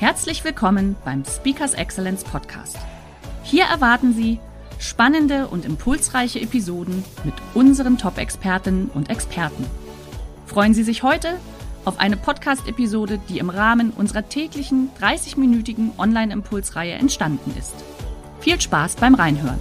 Herzlich willkommen beim Speakers Excellence Podcast. Hier erwarten Sie spannende und impulsreiche Episoden mit unseren Top-Expertinnen und Experten. Freuen Sie sich heute auf eine Podcast-Episode, die im Rahmen unserer täglichen 30-minütigen Online-Impulsreihe entstanden ist. Viel Spaß beim Reinhören.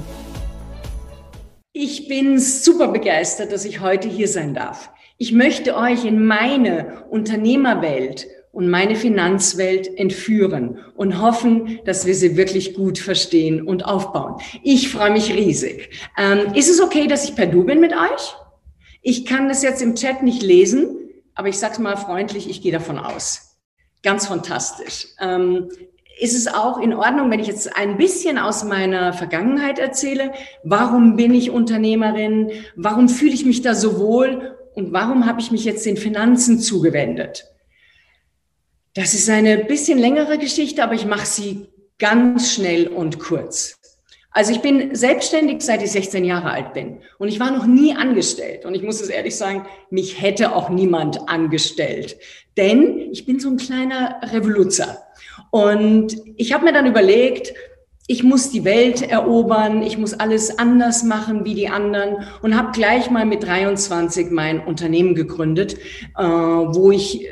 Ich bin super begeistert, dass ich heute hier sein darf. Ich möchte euch in meine Unternehmerwelt und meine Finanzwelt entführen und hoffen, dass wir sie wirklich gut verstehen und aufbauen. Ich freue mich riesig. Ähm, ist es okay, dass ich per Du bin mit euch? Ich kann das jetzt im Chat nicht lesen, aber ich sage mal freundlich, ich gehe davon aus. Ganz fantastisch. Ähm, ist es auch in Ordnung, wenn ich jetzt ein bisschen aus meiner Vergangenheit erzähle? Warum bin ich Unternehmerin? Warum fühle ich mich da so wohl? Und warum habe ich mich jetzt den Finanzen zugewendet? Das ist eine bisschen längere Geschichte, aber ich mache sie ganz schnell und kurz. Also ich bin selbstständig, seit ich 16 Jahre alt bin. Und ich war noch nie angestellt. Und ich muss es ehrlich sagen, mich hätte auch niemand angestellt. Denn ich bin so ein kleiner Revoluzer. Und ich habe mir dann überlegt, ich muss die Welt erobern, ich muss alles anders machen wie die anderen und habe gleich mal mit 23 mein Unternehmen gegründet, äh, wo ich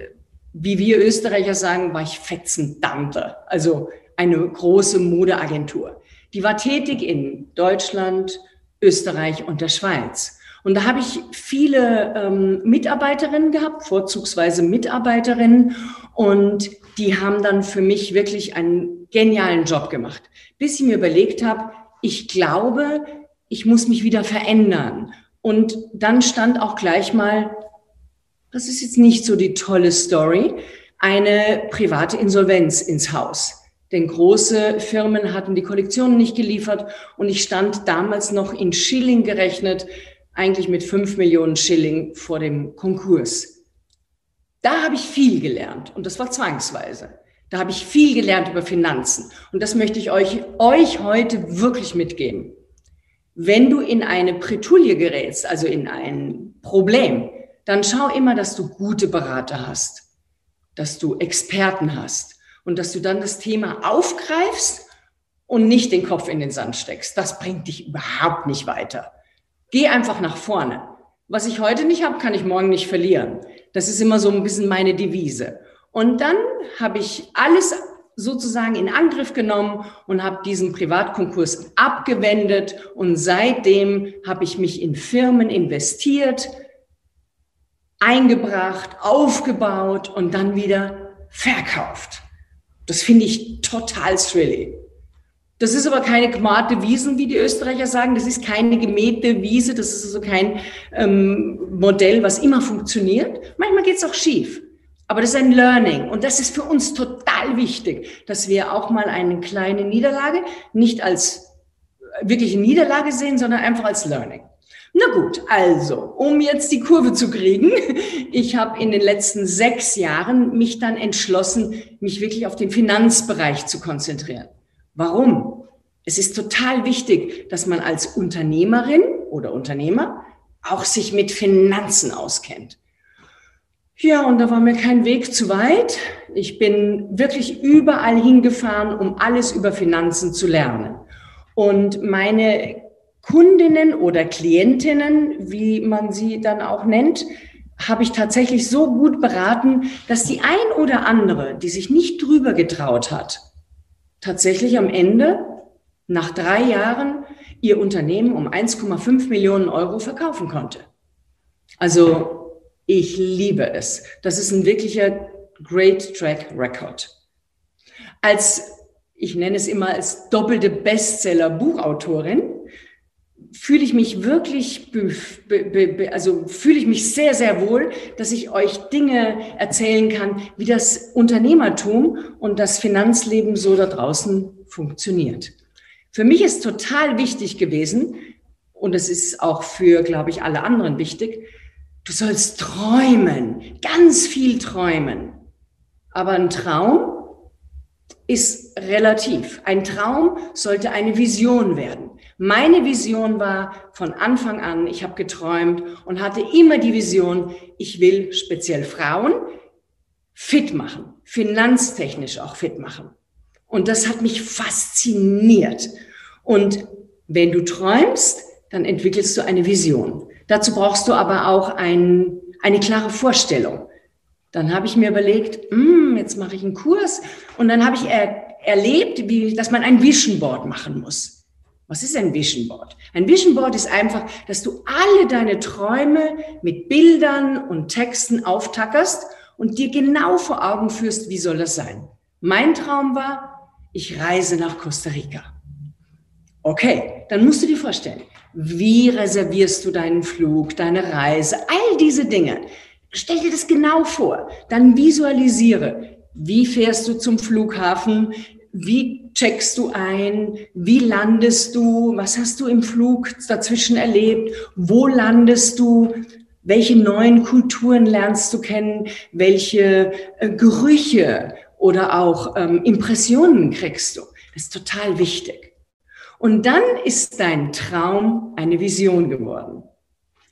wie wir Österreicher sagen, war ich Fetzendante, also eine große Modeagentur. Die war tätig in Deutschland, Österreich und der Schweiz. Und da habe ich viele ähm, Mitarbeiterinnen gehabt, vorzugsweise Mitarbeiterinnen. Und die haben dann für mich wirklich einen genialen Job gemacht. Bis ich mir überlegt habe, ich glaube, ich muss mich wieder verändern. Und dann stand auch gleich mal das ist jetzt nicht so die tolle Story, eine private Insolvenz ins Haus. Denn große Firmen hatten die Kollektionen nicht geliefert und ich stand damals noch in Schilling gerechnet, eigentlich mit fünf Millionen Schilling vor dem Konkurs. Da habe ich viel gelernt und das war zwangsweise. Da habe ich viel gelernt über Finanzen und das möchte ich euch, euch heute wirklich mitgeben. Wenn du in eine Pretulie gerätst, also in ein Problem, dann schau immer, dass du gute Berater hast, dass du Experten hast und dass du dann das Thema aufgreifst und nicht den Kopf in den Sand steckst. Das bringt dich überhaupt nicht weiter. Geh einfach nach vorne. Was ich heute nicht habe, kann ich morgen nicht verlieren. Das ist immer so ein bisschen meine Devise. Und dann habe ich alles sozusagen in Angriff genommen und habe diesen Privatkonkurs abgewendet und seitdem habe ich mich in Firmen investiert, eingebracht, aufgebaut und dann wieder verkauft. Das finde ich total thrilling. Das ist aber keine gmate Wiesen, wie die Österreicher sagen. Das ist keine gemähte Wiese. Das ist also kein ähm, Modell, was immer funktioniert. Manchmal geht es auch schief. Aber das ist ein Learning. Und das ist für uns total wichtig, dass wir auch mal eine kleine Niederlage nicht als wirkliche Niederlage sehen, sondern einfach als Learning. Na gut, also, um jetzt die Kurve zu kriegen, ich habe in den letzten sechs Jahren mich dann entschlossen, mich wirklich auf den Finanzbereich zu konzentrieren. Warum? Es ist total wichtig, dass man als Unternehmerin oder Unternehmer auch sich mit Finanzen auskennt. Ja, und da war mir kein Weg zu weit. Ich bin wirklich überall hingefahren, um alles über Finanzen zu lernen. Und meine Kundinnen oder Klientinnen, wie man sie dann auch nennt, habe ich tatsächlich so gut beraten, dass die ein oder andere, die sich nicht drüber getraut hat, tatsächlich am Ende nach drei Jahren ihr Unternehmen um 1,5 Millionen Euro verkaufen konnte. Also ich liebe es. Das ist ein wirklicher Great Track Record. Als, ich nenne es immer als doppelte Bestseller Buchautorin, fühle ich mich wirklich, also fühle ich mich sehr, sehr wohl, dass ich euch Dinge erzählen kann, wie das Unternehmertum und das Finanzleben so da draußen funktioniert. Für mich ist total wichtig gewesen, und es ist auch für, glaube ich, alle anderen wichtig, du sollst träumen, ganz viel träumen. Aber ein Traum ist relativ. Ein Traum sollte eine Vision werden. Meine Vision war von Anfang an, ich habe geträumt und hatte immer die Vision, ich will speziell Frauen fit machen, finanztechnisch auch fit machen. Und das hat mich fasziniert. Und wenn du träumst, dann entwickelst du eine Vision. Dazu brauchst du aber auch ein, eine klare Vorstellung. Dann habe ich mir überlegt, hm, jetzt mache ich einen Kurs und dann habe ich er, erlebt, wie, dass man ein Vision Board machen muss. Was ist ein Vision Board? Ein Vision Board ist einfach, dass du alle deine Träume mit Bildern und Texten auftackerst und dir genau vor Augen führst, wie soll das sein. Mein Traum war, ich reise nach Costa Rica. Okay, dann musst du dir vorstellen, wie reservierst du deinen Flug, deine Reise, all diese Dinge. Stell dir das genau vor. Dann visualisiere, wie fährst du zum Flughafen, wie checkst du ein? Wie landest du? Was hast du im Flug dazwischen erlebt? Wo landest du? Welche neuen Kulturen lernst du kennen? Welche äh, Gerüche oder auch ähm, Impressionen kriegst du? Das ist total wichtig. Und dann ist dein Traum eine Vision geworden.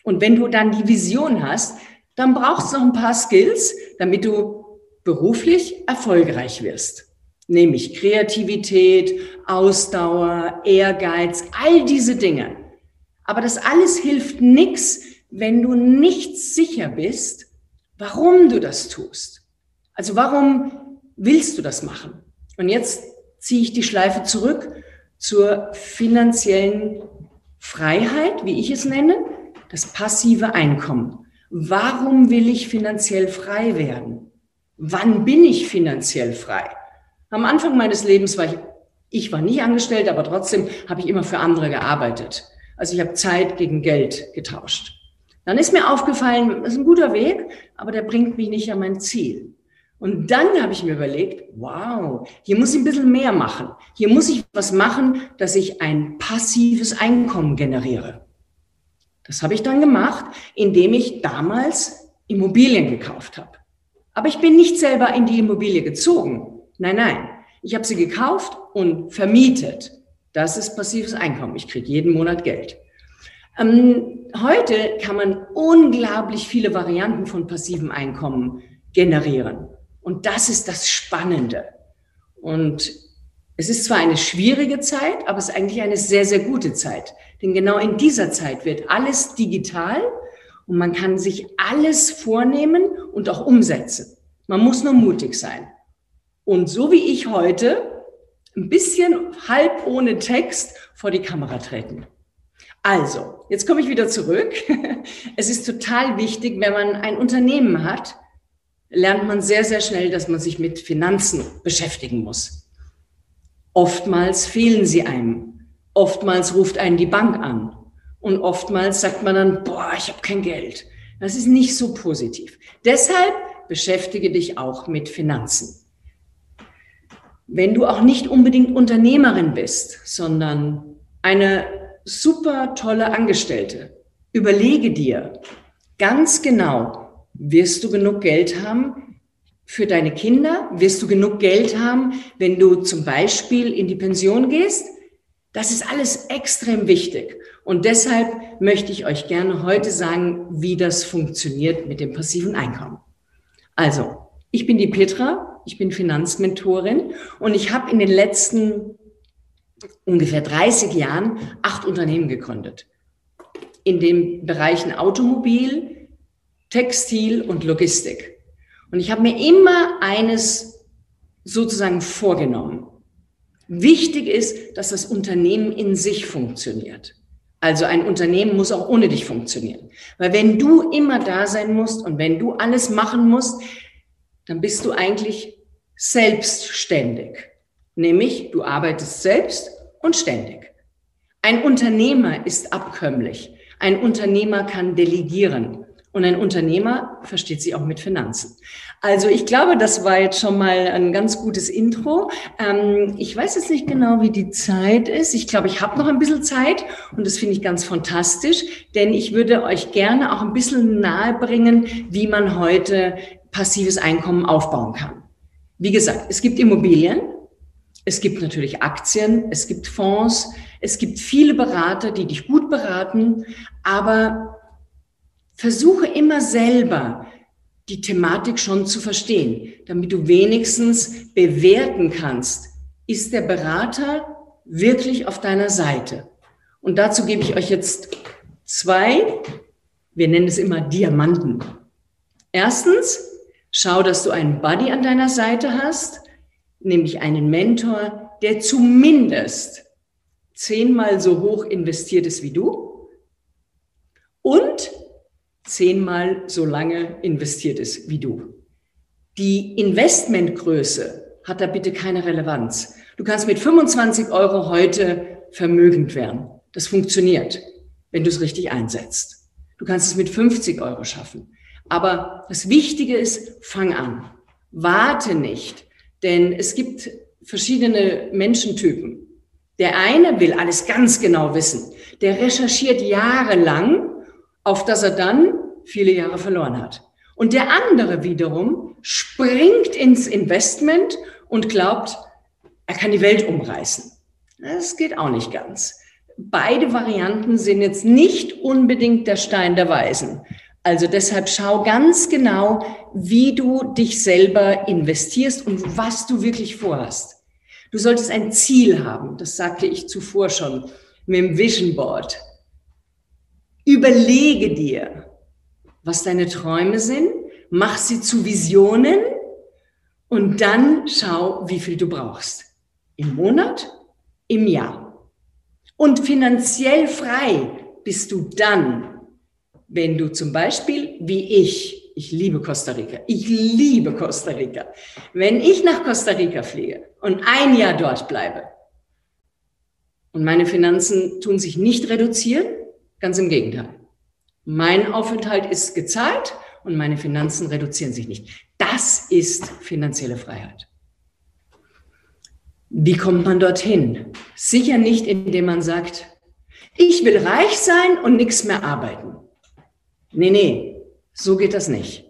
Und wenn du dann die Vision hast, dann brauchst du noch ein paar Skills, damit du beruflich erfolgreich wirst nämlich Kreativität, Ausdauer, Ehrgeiz, all diese Dinge. Aber das alles hilft nichts, wenn du nicht sicher bist, warum du das tust. Also warum willst du das machen? Und jetzt ziehe ich die Schleife zurück zur finanziellen Freiheit, wie ich es nenne, das passive Einkommen. Warum will ich finanziell frei werden? Wann bin ich finanziell frei? Am Anfang meines Lebens war ich, ich war nie angestellt, aber trotzdem habe ich immer für andere gearbeitet. Also ich habe Zeit gegen Geld getauscht. Dann ist mir aufgefallen, das ist ein guter Weg, aber der bringt mich nicht an mein Ziel. Und dann habe ich mir überlegt, wow, hier muss ich ein bisschen mehr machen. Hier muss ich was machen, dass ich ein passives Einkommen generiere. Das habe ich dann gemacht, indem ich damals Immobilien gekauft habe. Aber ich bin nicht selber in die Immobilie gezogen. Nein, nein. Ich habe sie gekauft und vermietet. Das ist passives Einkommen. Ich kriege jeden Monat Geld. Ähm, heute kann man unglaublich viele Varianten von passivem Einkommen generieren. Und das ist das Spannende. Und es ist zwar eine schwierige Zeit, aber es ist eigentlich eine sehr, sehr gute Zeit. Denn genau in dieser Zeit wird alles digital und man kann sich alles vornehmen und auch umsetzen. Man muss nur mutig sein. Und so wie ich heute, ein bisschen halb ohne Text vor die Kamera treten. Also, jetzt komme ich wieder zurück. Es ist total wichtig, wenn man ein Unternehmen hat, lernt man sehr, sehr schnell, dass man sich mit Finanzen beschäftigen muss. Oftmals fehlen sie einem. Oftmals ruft einen die Bank an. Und oftmals sagt man dann, boah, ich habe kein Geld. Das ist nicht so positiv. Deshalb beschäftige dich auch mit Finanzen. Wenn du auch nicht unbedingt Unternehmerin bist, sondern eine super tolle Angestellte, überlege dir ganz genau, wirst du genug Geld haben für deine Kinder? Wirst du genug Geld haben, wenn du zum Beispiel in die Pension gehst? Das ist alles extrem wichtig. Und deshalb möchte ich euch gerne heute sagen, wie das funktioniert mit dem passiven Einkommen. Also, ich bin die Petra, ich bin Finanzmentorin und ich habe in den letzten ungefähr 30 Jahren acht Unternehmen gegründet. In den Bereichen Automobil, Textil und Logistik. Und ich habe mir immer eines sozusagen vorgenommen. Wichtig ist, dass das Unternehmen in sich funktioniert. Also ein Unternehmen muss auch ohne dich funktionieren. Weil wenn du immer da sein musst und wenn du alles machen musst, dann bist du eigentlich selbstständig. Nämlich, du arbeitest selbst und ständig. Ein Unternehmer ist abkömmlich. Ein Unternehmer kann delegieren. Und ein Unternehmer versteht sich auch mit Finanzen. Also ich glaube, das war jetzt schon mal ein ganz gutes Intro. Ähm, ich weiß jetzt nicht genau, wie die Zeit ist. Ich glaube, ich habe noch ein bisschen Zeit und das finde ich ganz fantastisch, denn ich würde euch gerne auch ein bisschen nahebringen, wie man heute passives Einkommen aufbauen kann. Wie gesagt, es gibt Immobilien, es gibt natürlich Aktien, es gibt Fonds, es gibt viele Berater, die dich gut beraten, aber versuche immer selber die Thematik schon zu verstehen, damit du wenigstens bewerten kannst, ist der Berater wirklich auf deiner Seite? Und dazu gebe ich euch jetzt zwei, wir nennen es immer Diamanten. Erstens, schau, dass du einen Buddy an deiner Seite hast, nämlich einen Mentor, der zumindest zehnmal so hoch investiert ist wie du und zehnmal so lange investiert ist wie du. Die Investmentgröße hat da bitte keine Relevanz. Du kannst mit 25 Euro heute vermögend werden. Das funktioniert, wenn du es richtig einsetzt. Du kannst es mit 50 Euro schaffen. Aber das Wichtige ist, fang an. Warte nicht, denn es gibt verschiedene Menschentypen. Der eine will alles ganz genau wissen. Der recherchiert jahrelang auf das er dann viele Jahre verloren hat. Und der andere wiederum springt ins Investment und glaubt, er kann die Welt umreißen. Das geht auch nicht ganz. Beide Varianten sind jetzt nicht unbedingt der Stein der Weisen. Also deshalb schau ganz genau, wie du dich selber investierst und was du wirklich vorhast. Du solltest ein Ziel haben, das sagte ich zuvor schon mit dem Vision Board. Überlege dir, was deine Träume sind, mach sie zu Visionen und dann schau, wie viel du brauchst. Im Monat, im Jahr. Und finanziell frei bist du dann, wenn du zum Beispiel, wie ich, ich liebe Costa Rica, ich liebe Costa Rica. Wenn ich nach Costa Rica fliege und ein Jahr dort bleibe und meine Finanzen tun sich nicht reduzieren, Ganz im Gegenteil. Mein Aufenthalt ist gezahlt und meine Finanzen reduzieren sich nicht. Das ist finanzielle Freiheit. Wie kommt man dorthin? Sicher nicht, indem man sagt, ich will reich sein und nichts mehr arbeiten. Nee, nee, so geht das nicht.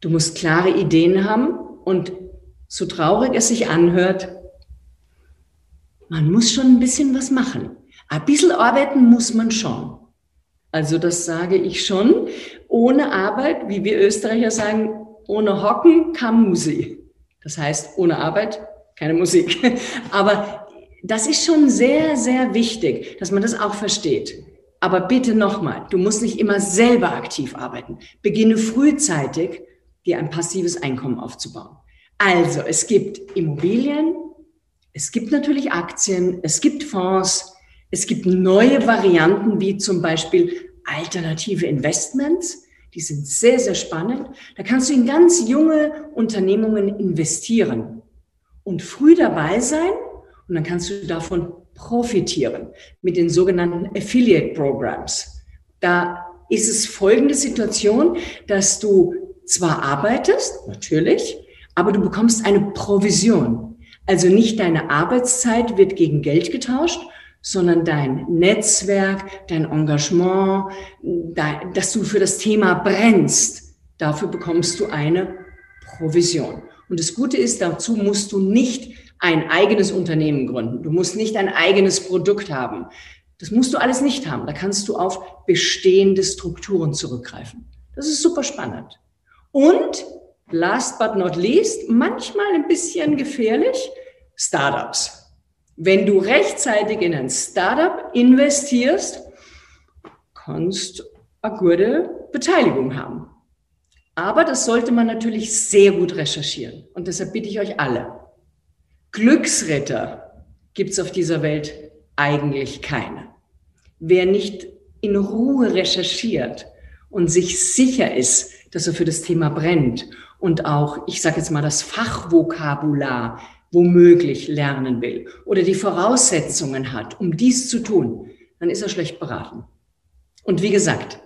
Du musst klare Ideen haben und so traurig es sich anhört, man muss schon ein bisschen was machen. Ein bisschen arbeiten muss man schon. Also das sage ich schon. Ohne Arbeit, wie wir Österreicher sagen, ohne Hocken kam Musik. Das heißt, ohne Arbeit keine Musik. Aber das ist schon sehr, sehr wichtig, dass man das auch versteht. Aber bitte nochmal, du musst nicht immer selber aktiv arbeiten. Beginne frühzeitig, dir ein passives Einkommen aufzubauen. Also, es gibt Immobilien, es gibt natürlich Aktien, es gibt Fonds, es gibt neue Varianten wie zum Beispiel alternative Investments. Die sind sehr, sehr spannend. Da kannst du in ganz junge Unternehmungen investieren und früh dabei sein und dann kannst du davon profitieren mit den sogenannten Affiliate Programs. Da ist es folgende Situation, dass du zwar arbeitest, natürlich, aber du bekommst eine Provision. Also nicht deine Arbeitszeit wird gegen Geld getauscht, sondern dein Netzwerk, dein Engagement, dass du für das Thema brennst. Dafür bekommst du eine Provision. Und das Gute ist, dazu musst du nicht ein eigenes Unternehmen gründen. Du musst nicht ein eigenes Produkt haben. Das musst du alles nicht haben. Da kannst du auf bestehende Strukturen zurückgreifen. Das ist super spannend. Und last but not least, manchmal ein bisschen gefährlich, Startups. Wenn du rechtzeitig in ein Startup investierst, kannst du eine gute Beteiligung haben. Aber das sollte man natürlich sehr gut recherchieren. Und deshalb bitte ich euch alle, Glücksritter gibt es auf dieser Welt eigentlich keine. Wer nicht in Ruhe recherchiert und sich sicher ist, dass er für das Thema brennt und auch, ich sage jetzt mal, das Fachvokabular womöglich lernen will oder die Voraussetzungen hat, um dies zu tun, dann ist er schlecht beraten. Und wie gesagt,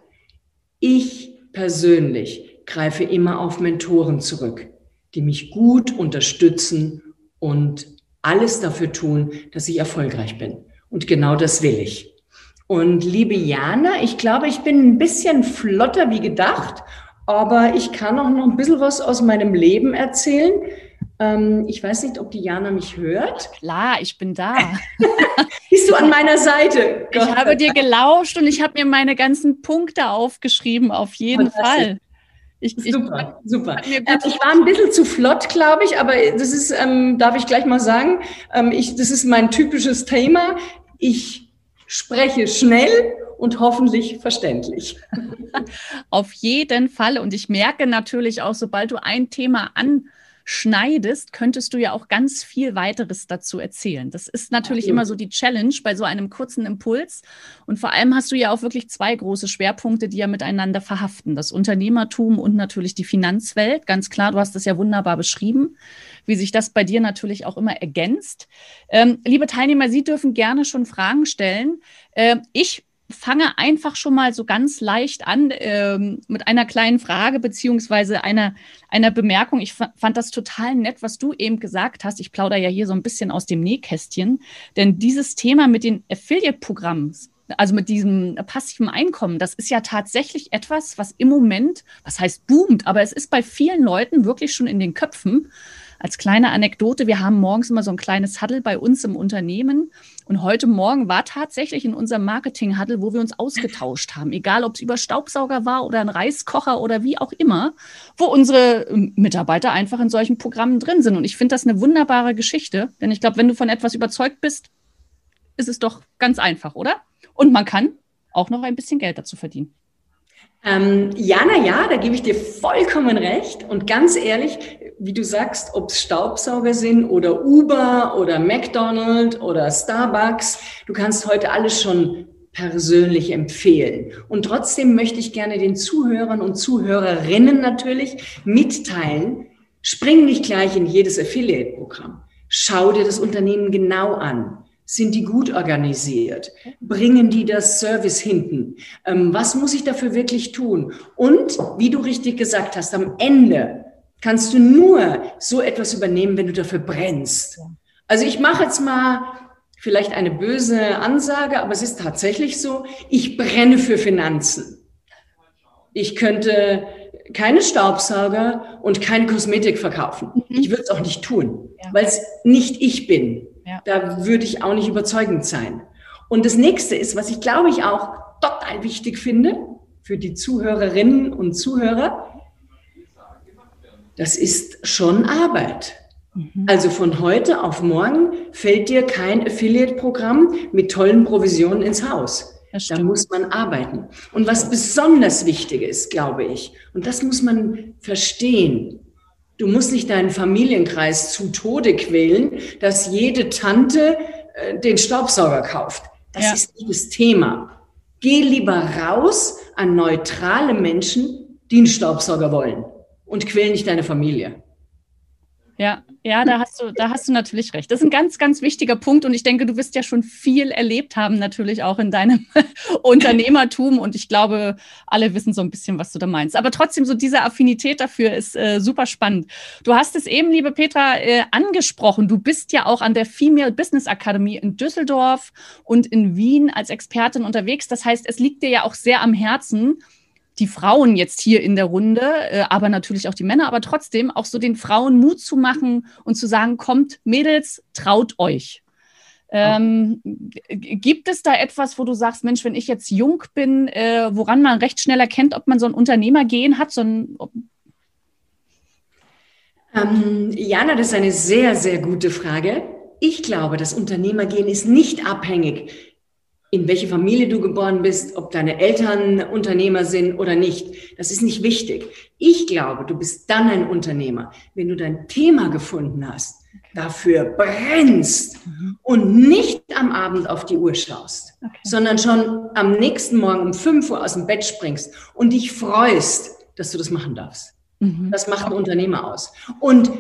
ich persönlich greife immer auf Mentoren zurück, die mich gut unterstützen und alles dafür tun, dass ich erfolgreich bin. Und genau das will ich. Und liebe Jana, ich glaube, ich bin ein bisschen flotter wie gedacht, aber ich kann auch noch ein bisschen was aus meinem Leben erzählen. Ähm, ich weiß nicht, ob die Jana mich hört. Klar, ich bin da. Bist du an meiner Seite? Ich habe dir gelauscht und ich habe mir meine ganzen Punkte aufgeschrieben, auf jeden Fall. Ich, super, ich, super. Ähm, ich war ein bisschen zu flott, glaube ich, aber das ist, ähm, darf ich gleich mal sagen, ähm, ich, das ist mein typisches Thema. Ich spreche schnell und hoffentlich verständlich. Auf jeden Fall. Und ich merke natürlich auch, sobald du ein Thema an schneidest, könntest du ja auch ganz viel weiteres dazu erzählen. Das ist natürlich ja, immer so die Challenge bei so einem kurzen Impuls. Und vor allem hast du ja auch wirklich zwei große Schwerpunkte, die ja miteinander verhaften. Das Unternehmertum und natürlich die Finanzwelt. Ganz klar, du hast das ja wunderbar beschrieben, wie sich das bei dir natürlich auch immer ergänzt. Ähm, liebe Teilnehmer, Sie dürfen gerne schon Fragen stellen. Äh, ich fange einfach schon mal so ganz leicht an ähm, mit einer kleinen Frage beziehungsweise einer, einer Bemerkung. Ich fand das total nett, was du eben gesagt hast. Ich plaudere ja hier so ein bisschen aus dem Nähkästchen, denn dieses Thema mit den Affiliate-Programmen, also mit diesem passiven Einkommen, das ist ja tatsächlich etwas, was im Moment, was heißt boomt, aber es ist bei vielen Leuten wirklich schon in den Köpfen als kleine Anekdote, wir haben morgens immer so ein kleines Huddle bei uns im Unternehmen. Und heute Morgen war tatsächlich in unserem Marketing-Huddle, wo wir uns ausgetauscht haben, egal ob es über Staubsauger war oder ein Reiskocher oder wie auch immer, wo unsere ähm, Mitarbeiter einfach in solchen Programmen drin sind. Und ich finde das eine wunderbare Geschichte, denn ich glaube, wenn du von etwas überzeugt bist, ist es doch ganz einfach, oder? Und man kann auch noch ein bisschen Geld dazu verdienen. Ähm, ja, na ja, da gebe ich dir vollkommen recht. Und ganz ehrlich, wie du sagst, ob es Staubsauger sind oder Uber oder McDonald's oder Starbucks, du kannst heute alles schon persönlich empfehlen. Und trotzdem möchte ich gerne den Zuhörern und Zuhörerinnen natürlich mitteilen, spring nicht gleich in jedes Affiliate-Programm. Schau dir das Unternehmen genau an. Sind die gut organisiert? Bringen die das Service hinten? Ähm, was muss ich dafür wirklich tun? Und wie du richtig gesagt hast, am Ende kannst du nur so etwas übernehmen, wenn du dafür brennst. Also ich mache jetzt mal vielleicht eine böse Ansage, aber es ist tatsächlich so, ich brenne für Finanzen. Ich könnte keine Staubsauger und keine Kosmetik verkaufen. Mhm. Ich würde es auch nicht tun, weil es nicht ich bin. Ja. Da würde ich auch nicht überzeugend sein. Und das nächste ist, was ich glaube ich auch total wichtig finde für die Zuhörerinnen und Zuhörer, das ist schon Arbeit. Mhm. Also von heute auf morgen fällt dir kein Affiliate-Programm mit tollen Provisionen ins Haus. Da muss man arbeiten. Und was besonders wichtig ist, glaube ich, und das muss man verstehen, Du musst nicht deinen Familienkreis zu Tode quälen, dass jede Tante äh, den Staubsauger kauft. Das ja. ist nicht das Thema. Geh lieber raus an neutrale Menschen, die einen Staubsauger wollen und quäl nicht deine Familie. Ja, ja, da hast du, da hast du natürlich recht. Das ist ein ganz, ganz wichtiger Punkt und ich denke, du wirst ja schon viel erlebt haben, natürlich auch in deinem Unternehmertum und ich glaube, alle wissen so ein bisschen, was du da meinst. Aber trotzdem, so diese Affinität dafür ist äh, super spannend. Du hast es eben, liebe Petra, äh, angesprochen. Du bist ja auch an der Female Business Academy in Düsseldorf und in Wien als Expertin unterwegs. Das heißt, es liegt dir ja auch sehr am Herzen, die Frauen jetzt hier in der Runde, äh, aber natürlich auch die Männer, aber trotzdem auch so den Frauen Mut zu machen und zu sagen, kommt, Mädels, traut euch. Ähm, gibt es da etwas, wo du sagst, Mensch, wenn ich jetzt jung bin, äh, woran man recht schnell erkennt, ob man so ein Unternehmergehen hat? So ein, ähm, Jana, das ist eine sehr, sehr gute Frage. Ich glaube, das Unternehmergehen ist nicht abhängig in welche Familie du geboren bist, ob deine Eltern Unternehmer sind oder nicht. Das ist nicht wichtig. Ich glaube, du bist dann ein Unternehmer, wenn du dein Thema gefunden hast, dafür brennst mhm. und nicht am Abend auf die Uhr schaust, okay. sondern schon am nächsten Morgen um 5 Uhr aus dem Bett springst und dich freust, dass du das machen darfst. Mhm. Das macht ein Unternehmer aus. Und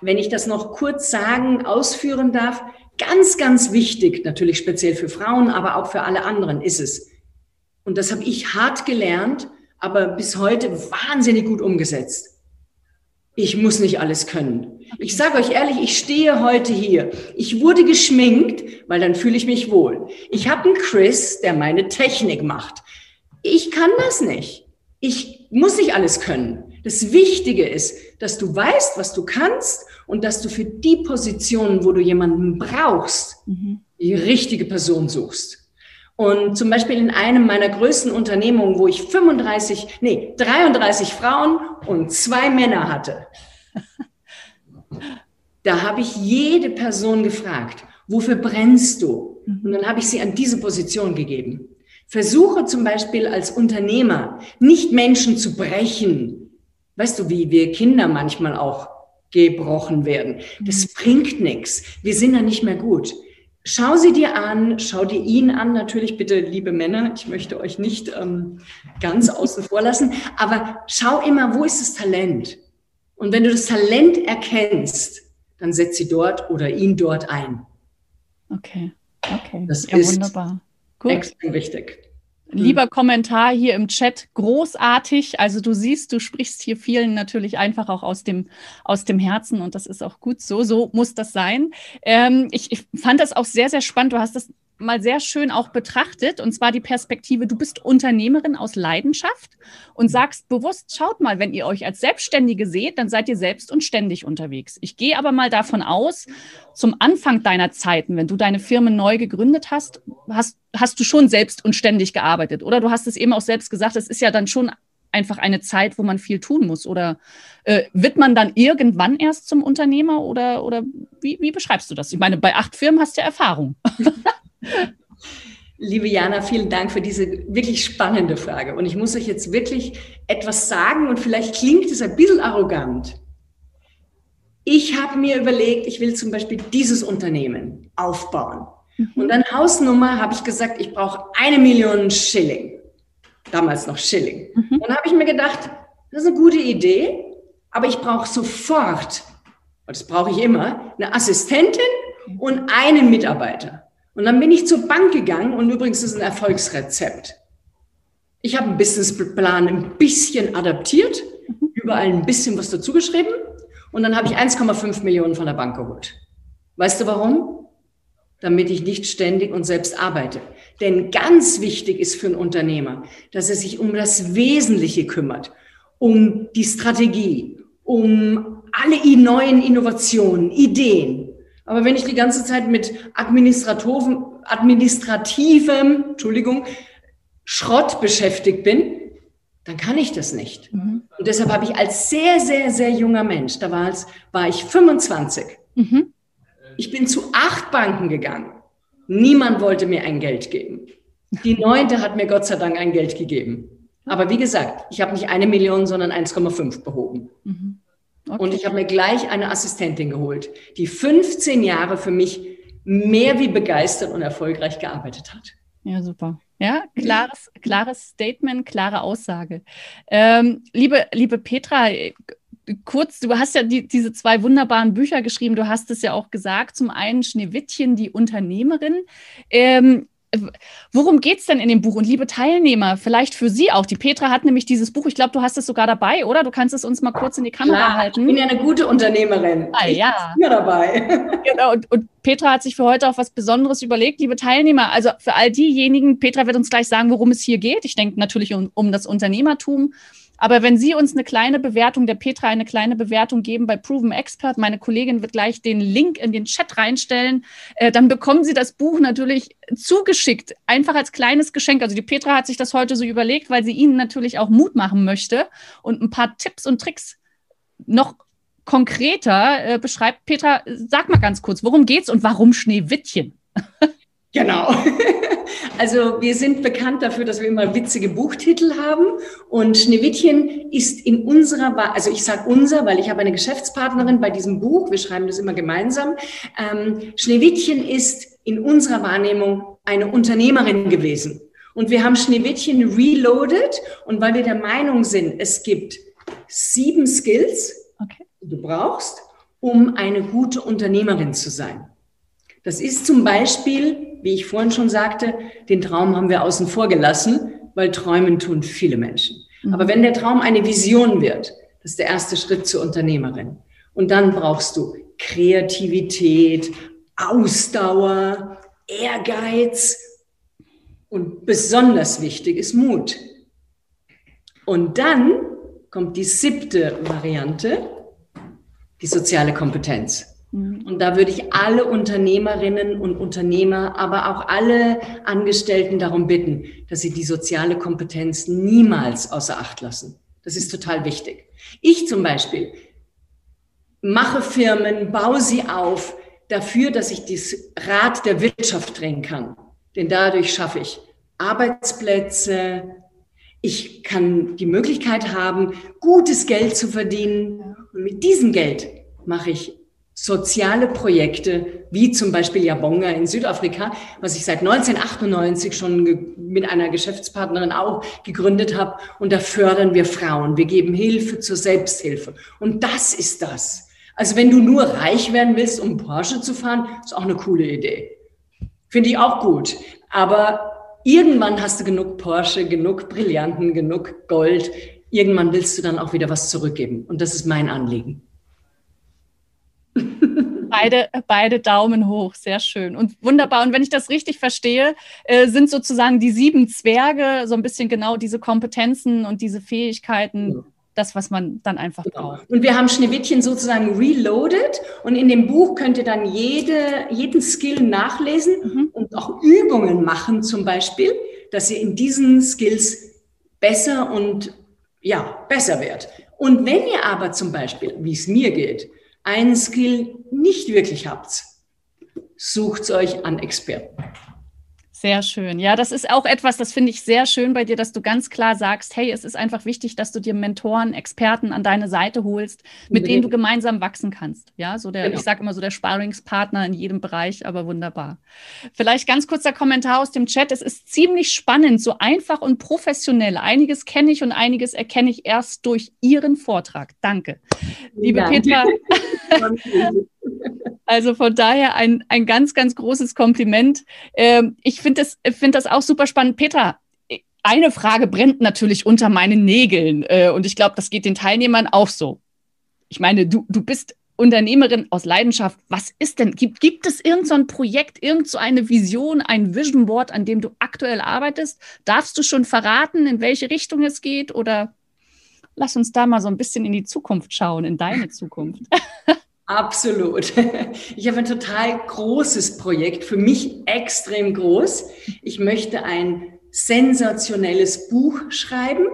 wenn ich das noch kurz sagen, ausführen darf, ganz, ganz wichtig, natürlich speziell für Frauen, aber auch für alle anderen ist es. Und das habe ich hart gelernt, aber bis heute wahnsinnig gut umgesetzt. Ich muss nicht alles können. Ich sage euch ehrlich, ich stehe heute hier. Ich wurde geschminkt, weil dann fühle ich mich wohl. Ich habe einen Chris, der meine Technik macht. Ich kann das nicht. Ich muss nicht alles können. Das Wichtige ist, dass du weißt, was du kannst und dass du für die Positionen, wo du jemanden brauchst, mhm. die richtige Person suchst. Und zum Beispiel in einem meiner größten Unternehmungen, wo ich 35, nee, 33 Frauen und zwei Männer hatte, da habe ich jede Person gefragt, wofür brennst du? Mhm. Und dann habe ich sie an diese Position gegeben. Versuche zum Beispiel als Unternehmer nicht Menschen zu brechen. Weißt du, wie wir Kinder manchmal auch gebrochen werden. Das mhm. bringt nichts. Wir sind dann nicht mehr gut. Schau sie dir an, schau dir ihn an, natürlich bitte, liebe Männer, ich möchte euch nicht ähm, ganz außen vor lassen, aber schau immer, wo ist das Talent? Und wenn du das Talent erkennst, dann setz sie dort oder ihn dort ein. Okay, okay. Das ja, ist wunderbar. Gut. Extrem wichtig. Lieber Kommentar hier im Chat, großartig. Also du siehst, du sprichst hier vielen natürlich einfach auch aus dem, aus dem Herzen und das ist auch gut so. So muss das sein. Ähm, ich, ich fand das auch sehr, sehr spannend. Du hast das mal sehr schön auch betrachtet, und zwar die Perspektive, du bist Unternehmerin aus Leidenschaft und sagst bewusst, schaut mal, wenn ihr euch als Selbstständige seht, dann seid ihr selbst und ständig unterwegs. Ich gehe aber mal davon aus, zum Anfang deiner Zeiten, wenn du deine Firmen neu gegründet hast, hast, hast du schon selbst und ständig gearbeitet, oder? Du hast es eben auch selbst gesagt, es ist ja dann schon einfach eine Zeit, wo man viel tun muss? Oder äh, wird man dann irgendwann erst zum Unternehmer oder, oder wie, wie beschreibst du das? Ich meine, bei acht Firmen hast du ja Erfahrung. Liebe Jana, vielen Dank für diese wirklich spannende Frage. Und ich muss euch jetzt wirklich etwas sagen und vielleicht klingt es ein bisschen arrogant. Ich habe mir überlegt, ich will zum Beispiel dieses Unternehmen aufbauen. Mhm. Und an Hausnummer habe ich gesagt, ich brauche eine Million Schilling. Damals noch Schilling. Mhm. Dann habe ich mir gedacht, das ist eine gute Idee, aber ich brauche sofort, und das brauche ich immer, eine Assistentin und einen Mitarbeiter. Und dann bin ich zur Bank gegangen und übrigens ist ein Erfolgsrezept. Ich habe einen Businessplan ein bisschen adaptiert, überall ein bisschen was dazu geschrieben und dann habe ich 1,5 Millionen von der Bank geholt. Weißt du warum? Damit ich nicht ständig und selbst arbeite. Denn ganz wichtig ist für einen Unternehmer, dass er sich um das Wesentliche kümmert, um die Strategie, um alle neuen Innovationen, Ideen. Aber wenn ich die ganze Zeit mit administrativem, administrativem Entschuldigung, Schrott beschäftigt bin, dann kann ich das nicht. Mhm. Und deshalb habe ich als sehr, sehr, sehr junger Mensch, da war, es, war ich 25, mhm. ich bin zu acht Banken gegangen. Niemand wollte mir ein Geld geben. Die neunte hat mir Gott sei Dank ein Geld gegeben. Aber wie gesagt, ich habe nicht eine Million, sondern 1,5 behoben. Mhm. Okay. Und ich habe mir gleich eine Assistentin geholt, die 15 Jahre für mich mehr wie begeistert und erfolgreich gearbeitet hat. Ja, super. Ja, klares, klares Statement, klare Aussage. Ähm, liebe, liebe Petra, kurz, du hast ja die, diese zwei wunderbaren Bücher geschrieben. Du hast es ja auch gesagt. Zum einen Schneewittchen, die Unternehmerin. Ähm, Worum geht es denn in dem Buch? Und liebe Teilnehmer, vielleicht für Sie auch. Die Petra hat nämlich dieses Buch, ich glaube, du hast es sogar dabei, oder? Du kannst es uns mal kurz in die Kamera Klar, halten. Ich bin ja eine gute Unternehmerin. Ah, ja. Ich bin ja dabei. Genau, und, und, Petra hat sich für heute auch was Besonderes überlegt. Liebe Teilnehmer, also für all diejenigen, Petra wird uns gleich sagen, worum es hier geht. Ich denke natürlich um, um das Unternehmertum. Aber wenn Sie uns eine kleine Bewertung, der Petra eine kleine Bewertung geben bei Proven Expert, meine Kollegin wird gleich den Link in den Chat reinstellen, äh, dann bekommen Sie das Buch natürlich zugeschickt, einfach als kleines Geschenk. Also die Petra hat sich das heute so überlegt, weil sie Ihnen natürlich auch Mut machen möchte und ein paar Tipps und Tricks noch konkreter äh, beschreibt. Petra, sag mal ganz kurz, worum geht's und warum Schneewittchen? Genau. Also wir sind bekannt dafür, dass wir immer witzige Buchtitel haben. Und Schneewittchen ist in unserer, also ich sage unser, weil ich habe eine Geschäftspartnerin bei diesem Buch. Wir schreiben das immer gemeinsam. Ähm, Schneewittchen ist in unserer Wahrnehmung eine Unternehmerin gewesen. Und wir haben Schneewittchen reloaded. Und weil wir der Meinung sind, es gibt sieben Skills, okay. die du brauchst, um eine gute Unternehmerin zu sein. Das ist zum Beispiel, wie ich vorhin schon sagte, den Traum haben wir außen vor gelassen, weil träumen tun viele Menschen. Mhm. Aber wenn der Traum eine Vision wird, das ist der erste Schritt zur Unternehmerin. Und dann brauchst du Kreativität, Ausdauer, Ehrgeiz und besonders wichtig ist Mut. Und dann kommt die siebte Variante, die soziale Kompetenz. Mhm. Und da würde ich alle Unternehmerinnen und Unternehmer, aber auch alle Angestellten darum bitten, dass sie die soziale Kompetenz niemals außer Acht lassen. Das ist total wichtig. Ich zum Beispiel mache Firmen, baue sie auf dafür, dass ich das Rad der Wirtschaft drehen kann. Denn dadurch schaffe ich Arbeitsplätze, ich kann die Möglichkeit haben, gutes Geld zu verdienen. Und mit diesem Geld mache ich soziale Projekte, wie zum Beispiel Jabonga in Südafrika, was ich seit 1998 schon mit einer Geschäftspartnerin auch gegründet habe. Und da fördern wir Frauen. Wir geben Hilfe zur Selbsthilfe. Und das ist das. Also wenn du nur reich werden willst, um Porsche zu fahren, ist auch eine coole Idee. Finde ich auch gut. Aber irgendwann hast du genug Porsche, genug Brillanten, genug Gold. Irgendwann willst du dann auch wieder was zurückgeben. Und das ist mein Anliegen. Beide, beide Daumen hoch, sehr schön und wunderbar. Und wenn ich das richtig verstehe, äh, sind sozusagen die sieben Zwerge so ein bisschen genau diese Kompetenzen und diese Fähigkeiten, ja das, was man dann einfach genau. braucht. Und wir haben Schneewittchen sozusagen reloaded und in dem Buch könnt ihr dann jede, jeden Skill nachlesen mhm. und auch Übungen machen zum Beispiel, dass ihr in diesen Skills besser und ja, besser wird. Und wenn ihr aber zum Beispiel, wie es mir geht, einen Skill nicht wirklich habt, sucht euch an Experten. Sehr schön. Ja, das ist auch etwas, das finde ich sehr schön bei dir, dass du ganz klar sagst, hey, es ist einfach wichtig, dass du dir Mentoren, Experten an deine Seite holst, mit denen du gemeinsam wachsen kannst. Ja, so der, genau. ich sage immer so der Sparringspartner in jedem Bereich, aber wunderbar. Vielleicht ganz kurzer Kommentar aus dem Chat. Es ist ziemlich spannend, so einfach und professionell. Einiges kenne ich und einiges erkenne ich erst durch Ihren Vortrag. Danke. Liebe ja. Petra. Also von daher ein, ein ganz, ganz großes Kompliment. Ähm, ich finde das, find das auch super spannend. Petra, eine Frage brennt natürlich unter meinen Nägeln äh, und ich glaube, das geht den Teilnehmern auch so. Ich meine, du, du bist Unternehmerin aus Leidenschaft. Was ist denn, gibt, gibt es irgendein so Projekt, irgendeine so Vision, ein Vision Board, an dem du aktuell arbeitest? Darfst du schon verraten, in welche Richtung es geht oder lass uns da mal so ein bisschen in die Zukunft schauen, in deine Zukunft. Absolut. Ich habe ein total großes Projekt, für mich extrem groß. Ich möchte ein sensationelles Buch schreiben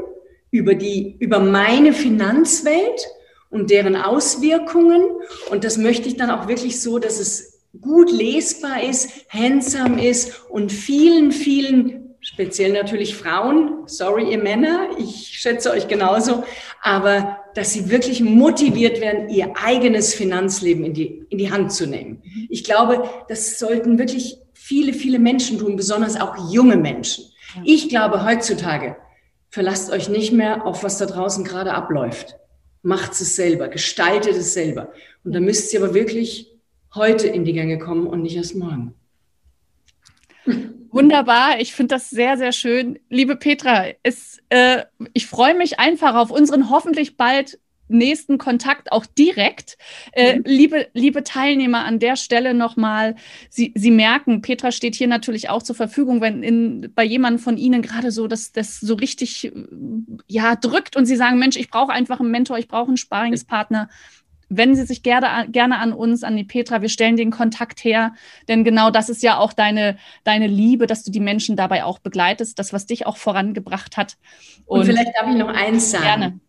über die, über meine Finanzwelt und deren Auswirkungen. Und das möchte ich dann auch wirklich so, dass es gut lesbar ist, handsam ist und vielen, vielen, speziell natürlich Frauen, sorry ihr Männer, ich schätze euch genauso, aber dass sie wirklich motiviert werden, ihr eigenes Finanzleben in die, in die Hand zu nehmen. Mhm. Ich glaube, das sollten wirklich viele, viele Menschen tun, besonders auch junge Menschen. Ich glaube heutzutage, verlasst euch nicht mehr auf, was da draußen gerade abläuft. Macht es selber, gestaltet es selber. Und da müsst ihr aber wirklich heute in die Gänge kommen und nicht erst morgen. Wunderbar, ich finde das sehr, sehr schön. Liebe Petra, es, äh, ich freue mich einfach auf unseren hoffentlich bald nächsten Kontakt auch direkt. Äh, mhm. liebe, liebe Teilnehmer, an der Stelle nochmal, Sie, Sie merken, Petra steht hier natürlich auch zur Verfügung, wenn in, bei jemandem von Ihnen gerade so das, das so richtig ja, drückt und Sie sagen, Mensch, ich brauche einfach einen Mentor, ich brauche einen Sparingspartner wenden Sie sich gerne, gerne an uns, an die Petra. Wir stellen den Kontakt her, denn genau das ist ja auch deine, deine Liebe, dass du die Menschen dabei auch begleitest, das, was dich auch vorangebracht hat. Und, Und vielleicht darf ich noch eins sagen. Gerne.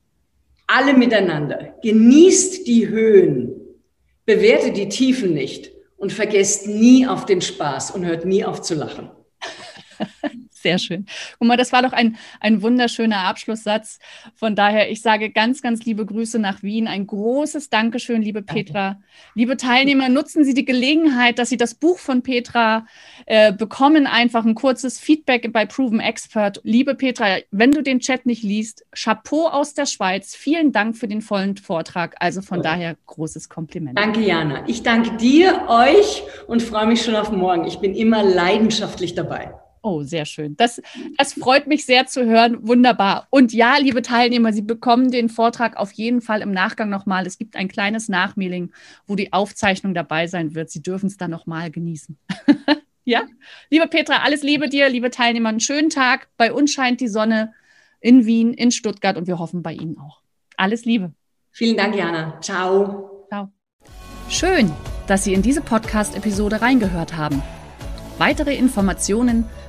Alle miteinander. Genießt die Höhen, bewertet die Tiefen nicht und vergesst nie auf den Spaß und hört nie auf zu lachen. Sehr schön. Guck mal, das war doch ein, ein wunderschöner Abschlusssatz. Von daher, ich sage ganz, ganz liebe Grüße nach Wien. Ein großes Dankeschön, liebe Petra. Danke. Liebe Teilnehmer, nutzen Sie die Gelegenheit, dass Sie das Buch von Petra äh, bekommen. Einfach ein kurzes Feedback bei Proven Expert. Liebe Petra, wenn du den Chat nicht liest, Chapeau aus der Schweiz. Vielen Dank für den vollen Vortrag. Also von ja. daher großes Kompliment. Danke, Jana. Ich danke dir, euch und freue mich schon auf morgen. Ich bin immer leidenschaftlich dabei. Oh, sehr schön. Das, das freut mich sehr zu hören. Wunderbar. Und ja, liebe Teilnehmer, Sie bekommen den Vortrag auf jeden Fall im Nachgang nochmal. Es gibt ein kleines Nachmailing, wo die Aufzeichnung dabei sein wird. Sie dürfen es dann nochmal genießen. ja, liebe Petra, alles Liebe dir, liebe Teilnehmer. Einen schönen Tag. Bei uns scheint die Sonne in Wien, in Stuttgart und wir hoffen bei Ihnen auch. Alles Liebe. Vielen Dank, Jana. Ciao. Ciao. Schön, dass Sie in diese Podcast-Episode reingehört haben. Weitere Informationen